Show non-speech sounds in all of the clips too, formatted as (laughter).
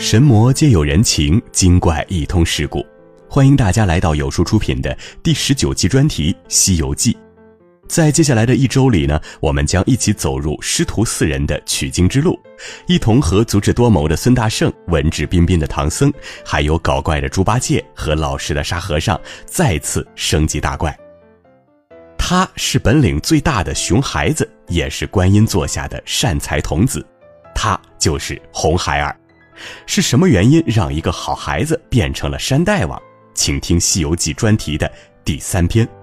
神魔皆有人情，精怪一通世故。欢迎大家来到有书出品的第十九期专题《西游记》。在接下来的一周里呢，我们将一起走入师徒四人的取经之路，一同和足智多谋的孙大圣、文质彬彬的唐僧，还有搞怪的猪八戒和老实的沙和尚再次升级打怪。他是本领最大的熊孩子，也是观音座下的善财童子，他就是红孩儿。是什么原因让一个好孩子变成了山大王？请听《西游记》专题的第三篇。(laughs)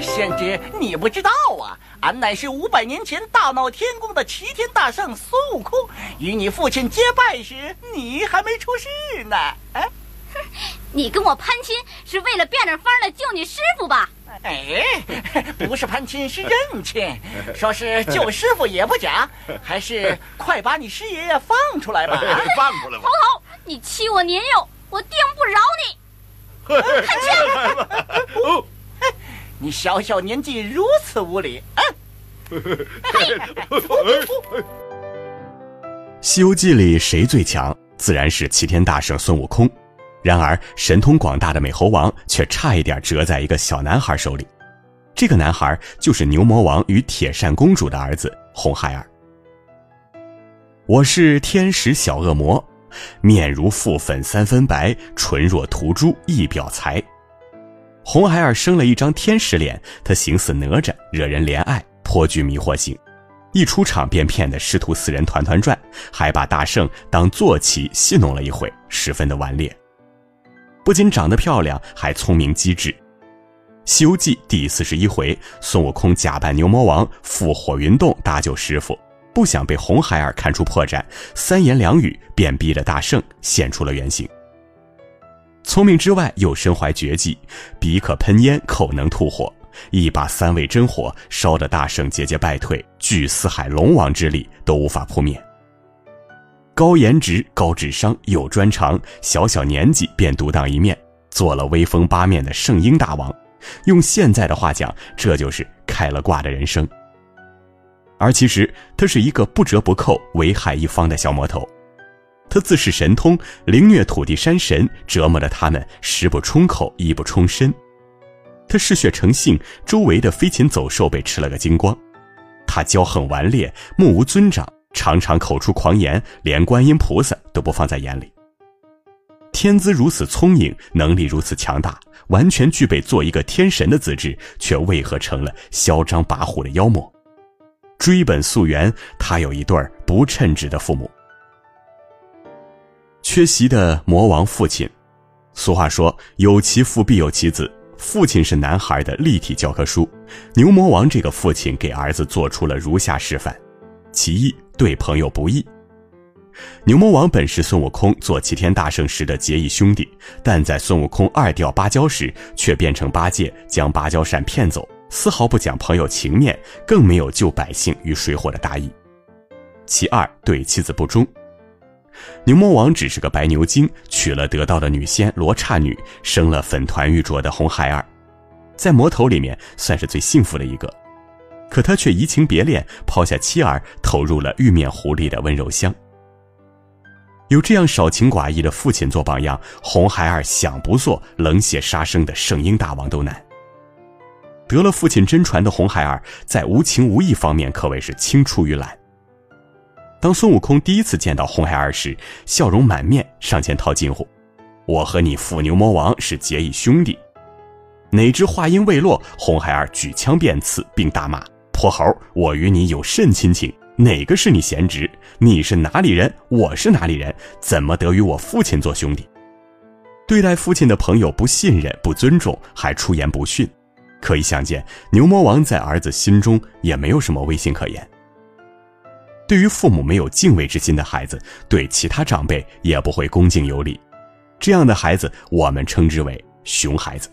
贤侄，你不知道啊，俺乃是五百年前大闹天宫的齐天大圣孙悟空。与你父亲结拜时，你还没出世呢。哎，哼，(laughs) 你跟我攀亲是为了变着法儿的救你师傅吧？哎，不是攀亲，是认亲。(laughs) 说是救师傅也不假，还是快把你师爷爷放出来吧！放出来吧！猴头，你欺我年幼，我定不饶你！看清！(laughs) (laughs) 你小小年纪如此无礼！嗯。《西游记》里谁最强？自然是齐天大圣孙悟空。然而，神通广大的美猴王却差一点折在一个小男孩手里。这个男孩就是牛魔王与铁扇公主的儿子红孩儿。我是天使小恶魔，面如覆粉三分白，唇若涂朱一表才。红孩儿生了一张天使脸，他形似哪吒，惹人怜爱，颇具迷惑性。一出场便骗得师徒四人团团转，还把大圣当坐骑戏弄了一回，十分的顽劣。不仅长得漂亮，还聪明机智。《西游记》第四十一回，孙悟空假扮牛魔王赴火云洞搭救师傅，不想被红孩儿看出破绽，三言两语便逼得大圣现出了原形。聪明之外又身怀绝技，鼻可喷烟，口能吐火，一把三味真火烧得大圣节节败退，聚四海龙王之力都无法扑灭。高颜值、高智商、有专长，小小年纪便独当一面，做了威风八面的圣婴大王。用现在的话讲，这就是开了挂的人生。而其实他是一个不折不扣、为害一方的小魔头。他自恃神通，凌虐土地山神，折磨得他们食不充口、衣不充身。他嗜血成性，周围的飞禽走兽被吃了个精光。他骄横顽劣，目无尊长。常常口出狂言，连观音菩萨都不放在眼里。天资如此聪颖，能力如此强大，完全具备做一个天神的资质，却为何成了嚣张跋扈的妖魔？追本溯源，他有一对不称职的父母。缺席的魔王父亲，俗话说有其父必有其子，父亲是男孩的立体教科书。牛魔王这个父亲给儿子做出了如下示范：其一。对朋友不义。牛魔王本是孙悟空做齐天大圣时的结义兄弟，但在孙悟空二掉芭蕉时，却变成八戒将芭蕉扇骗走，丝毫不讲朋友情面，更没有救百姓于水火的大义。其二，对妻子不忠。牛魔王只是个白牛精，娶了得道的女仙罗刹女，生了粉团玉镯的红孩儿，在魔头里面算是最幸福的一个。可他却移情别恋，抛下妻儿，投入了玉面狐狸的温柔乡。有这样少情寡义的父亲做榜样，红孩儿想不做冷血杀生的圣婴大王都难。得了父亲真传的红孩儿，在无情无义方面可谓是青出于蓝。当孙悟空第一次见到红孩儿时，笑容满面，上前套近乎：“我和你父牛魔王是结义兄弟。”哪知话音未落，红孩儿举枪便刺，并大骂。泼猴！我与你有甚亲情？哪个是你贤侄？你是哪里人？我是哪里人？怎么得与我父亲做兄弟？对待父亲的朋友不信任、不尊重，还出言不逊，可以想见，牛魔王在儿子心中也没有什么威信可言。对于父母没有敬畏之心的孩子，对其他长辈也不会恭敬有礼，这样的孩子，我们称之为熊孩子。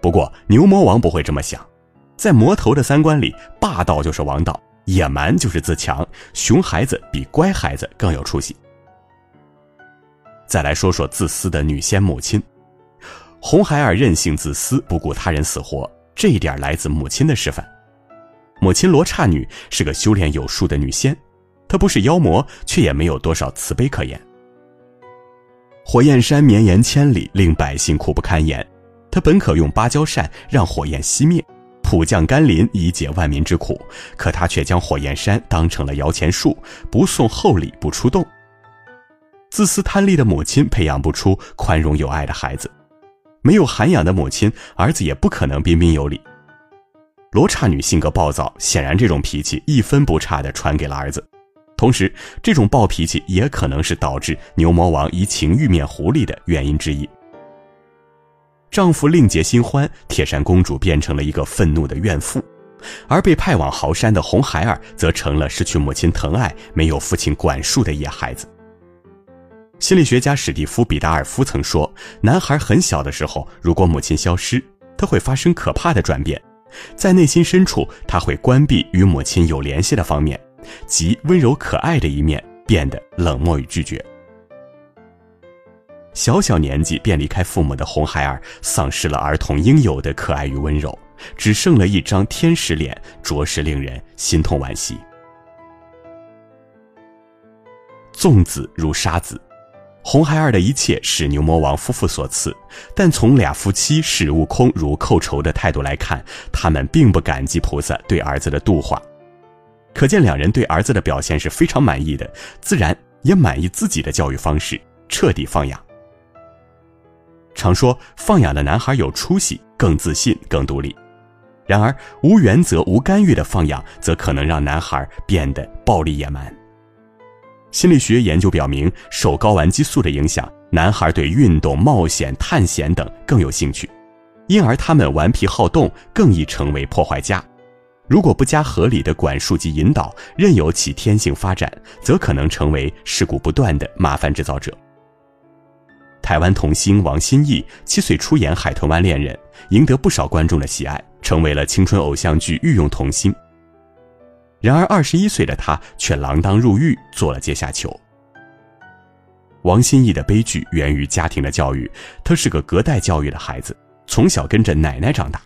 不过，牛魔王不会这么想。在魔头的三观里，霸道就是王道，野蛮就是自强，熊孩子比乖孩子更有出息。再来说说自私的女仙母亲，红孩儿任性自私，不顾他人死活，这一点来自母亲的示范。母亲罗刹女是个修炼有术的女仙，她不是妖魔，却也没有多少慈悲可言。火焰山绵延千里，令百姓苦不堪言。她本可用芭蕉扇让火焰熄灭，普降甘霖以解万民之苦，可他却将火焰山当成了摇钱树，不送厚礼不出动。自私贪利的母亲培养不出宽容有爱的孩子，没有涵养的母亲，儿子也不可能彬彬有礼。罗刹女性格暴躁，显然这种脾气一分不差地传给了儿子。同时，这种暴脾气也可能是导致牛魔王移情玉面狐狸的原因之一。丈夫另结新欢，铁扇公主变成了一个愤怒的怨妇，而被派往豪山的红孩儿则成了失去母亲疼爱、没有父亲管束的野孩子。心理学家史蒂夫·比达尔夫曾说：“男孩很小的时候，如果母亲消失，他会发生可怕的转变。”在内心深处，他会关闭与母亲有联系的方面，即温柔可爱的一面变得冷漠与拒绝。小小年纪便离开父母的红孩儿，丧失了儿童应有的可爱与温柔，只剩了一张天使脸，着实令人心痛惋惜。纵子如杀子。红孩儿的一切是牛魔王夫妇所赐，但从俩夫妻视悟空如寇仇的态度来看，他们并不感激菩萨对儿子的度化，可见两人对儿子的表现是非常满意的，自然也满意自己的教育方式，彻底放养。常说放养的男孩有出息，更自信，更独立，然而无原则、无干预的放养，则可能让男孩变得暴力野蛮。心理学研究表明，受睾丸激素的影响，男孩对运动、冒险、探险等更有兴趣，因而他们顽皮好动，更易成为破坏家。如果不加合理的管束及引导，任由其天性发展，则可能成为事故不断的麻烦制造者。台湾童星王心怡七岁出演《海豚湾恋人》，赢得不少观众的喜爱，成为了青春偶像剧御用童星。然而，二十一岁的他却锒铛入狱，做了阶下囚。王心怡的悲剧源于家庭的教育，他是个隔代教育的孩子，从小跟着奶奶长大。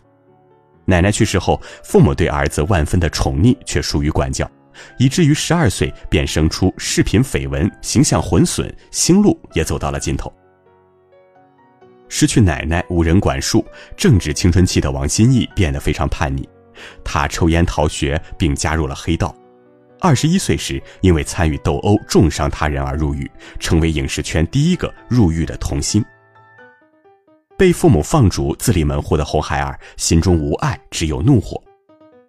奶奶去世后，父母对儿子万分的宠溺，却疏于管教，以至于十二岁便生出视频绯闻，形象毁损，星路也走到了尽头。失去奶奶，无人管束，正值青春期的王心义变得非常叛逆。他抽烟逃学，并加入了黑道。二十一岁时，因为参与斗殴重伤他人而入狱，成为影视圈第一个入狱的童星。被父母放逐、自立门户的红孩儿，心中无爱，只有怒火。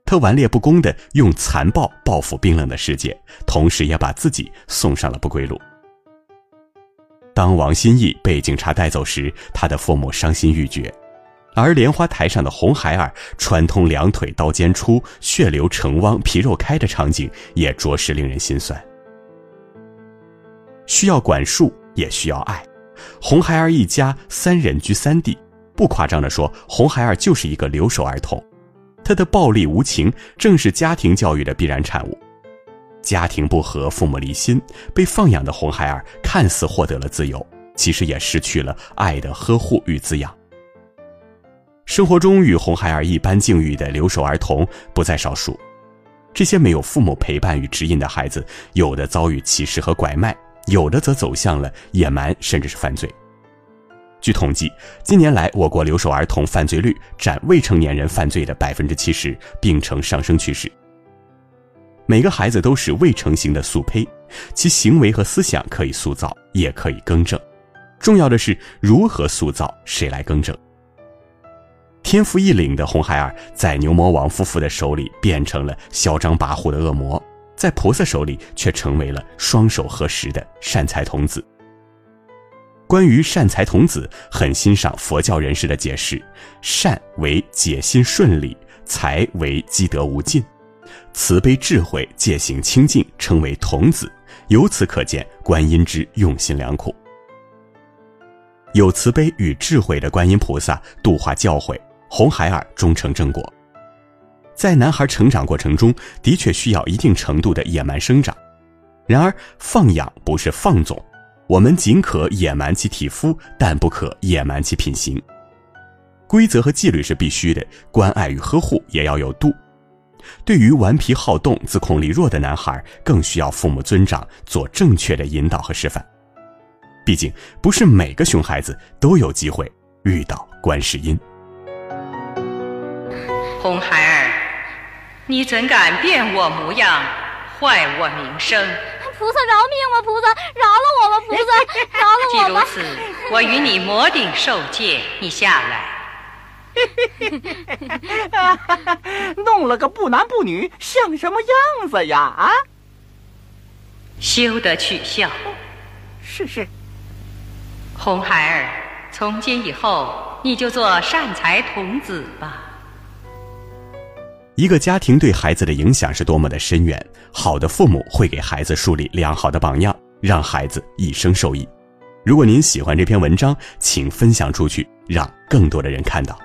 他顽劣不公地用残暴报复冰冷的世界，同时也把自己送上了不归路。当王心义被警察带走时，他的父母伤心欲绝。而莲花台上的红孩儿穿通两腿，刀尖出，血流成汪，皮肉开的场景也着实令人心酸。需要管束，也需要爱。红孩儿一家三人居三地，不夸张地说，红孩儿就是一个留守儿童。他的暴力无情，正是家庭教育的必然产物。家庭不和，父母离心，被放养的红孩儿看似获得了自由，其实也失去了爱的呵护与滋养。生活中与红孩儿一般境遇的留守儿童不在少数，这些没有父母陪伴与指引的孩子，有的遭遇歧视和拐卖，有的则走向了野蛮甚至是犯罪。据统计，近年来我国留守儿童犯罪率占未成年人犯罪的百分之七十，并呈上升趋势。每个孩子都是未成型的素胚，其行为和思想可以塑造，也可以更正，重要的是如何塑造，谁来更正。天赋异禀的红孩儿，在牛魔王夫妇的手里变成了嚣张跋扈的恶魔，在菩萨手里却成为了双手合十的善财童子。关于善财童子，很欣赏佛教人士的解释：善为解心顺利，财为积德无尽，慈悲智慧戒行清净，称为童子。由此可见，观音之用心良苦。有慈悲与智慧的观音菩萨度化教诲。红孩儿终成正果，在男孩成长过程中的确需要一定程度的野蛮生长，然而放养不是放纵，我们仅可野蛮其体肤，但不可野蛮其品行。规则和纪律是必须的，关爱与呵护也要有度。对于顽皮好动、自控力弱的男孩，更需要父母尊长做正确的引导和示范。毕竟，不是每个熊孩子都有机会遇到观世音。红孩儿，你怎敢变我模样，坏我名声？菩萨饶命吧！菩萨饶了我吧！菩萨饶了我吧！(laughs) 既如此，我与你魔顶受戒，你下来。(laughs) 弄了个不男不女，像什么样子呀？啊！休得取笑。是是。红孩儿，从今以后，你就做善财童子吧。一个家庭对孩子的影响是多么的深远，好的父母会给孩子树立良好的榜样，让孩子一生受益。如果您喜欢这篇文章，请分享出去，让更多的人看到。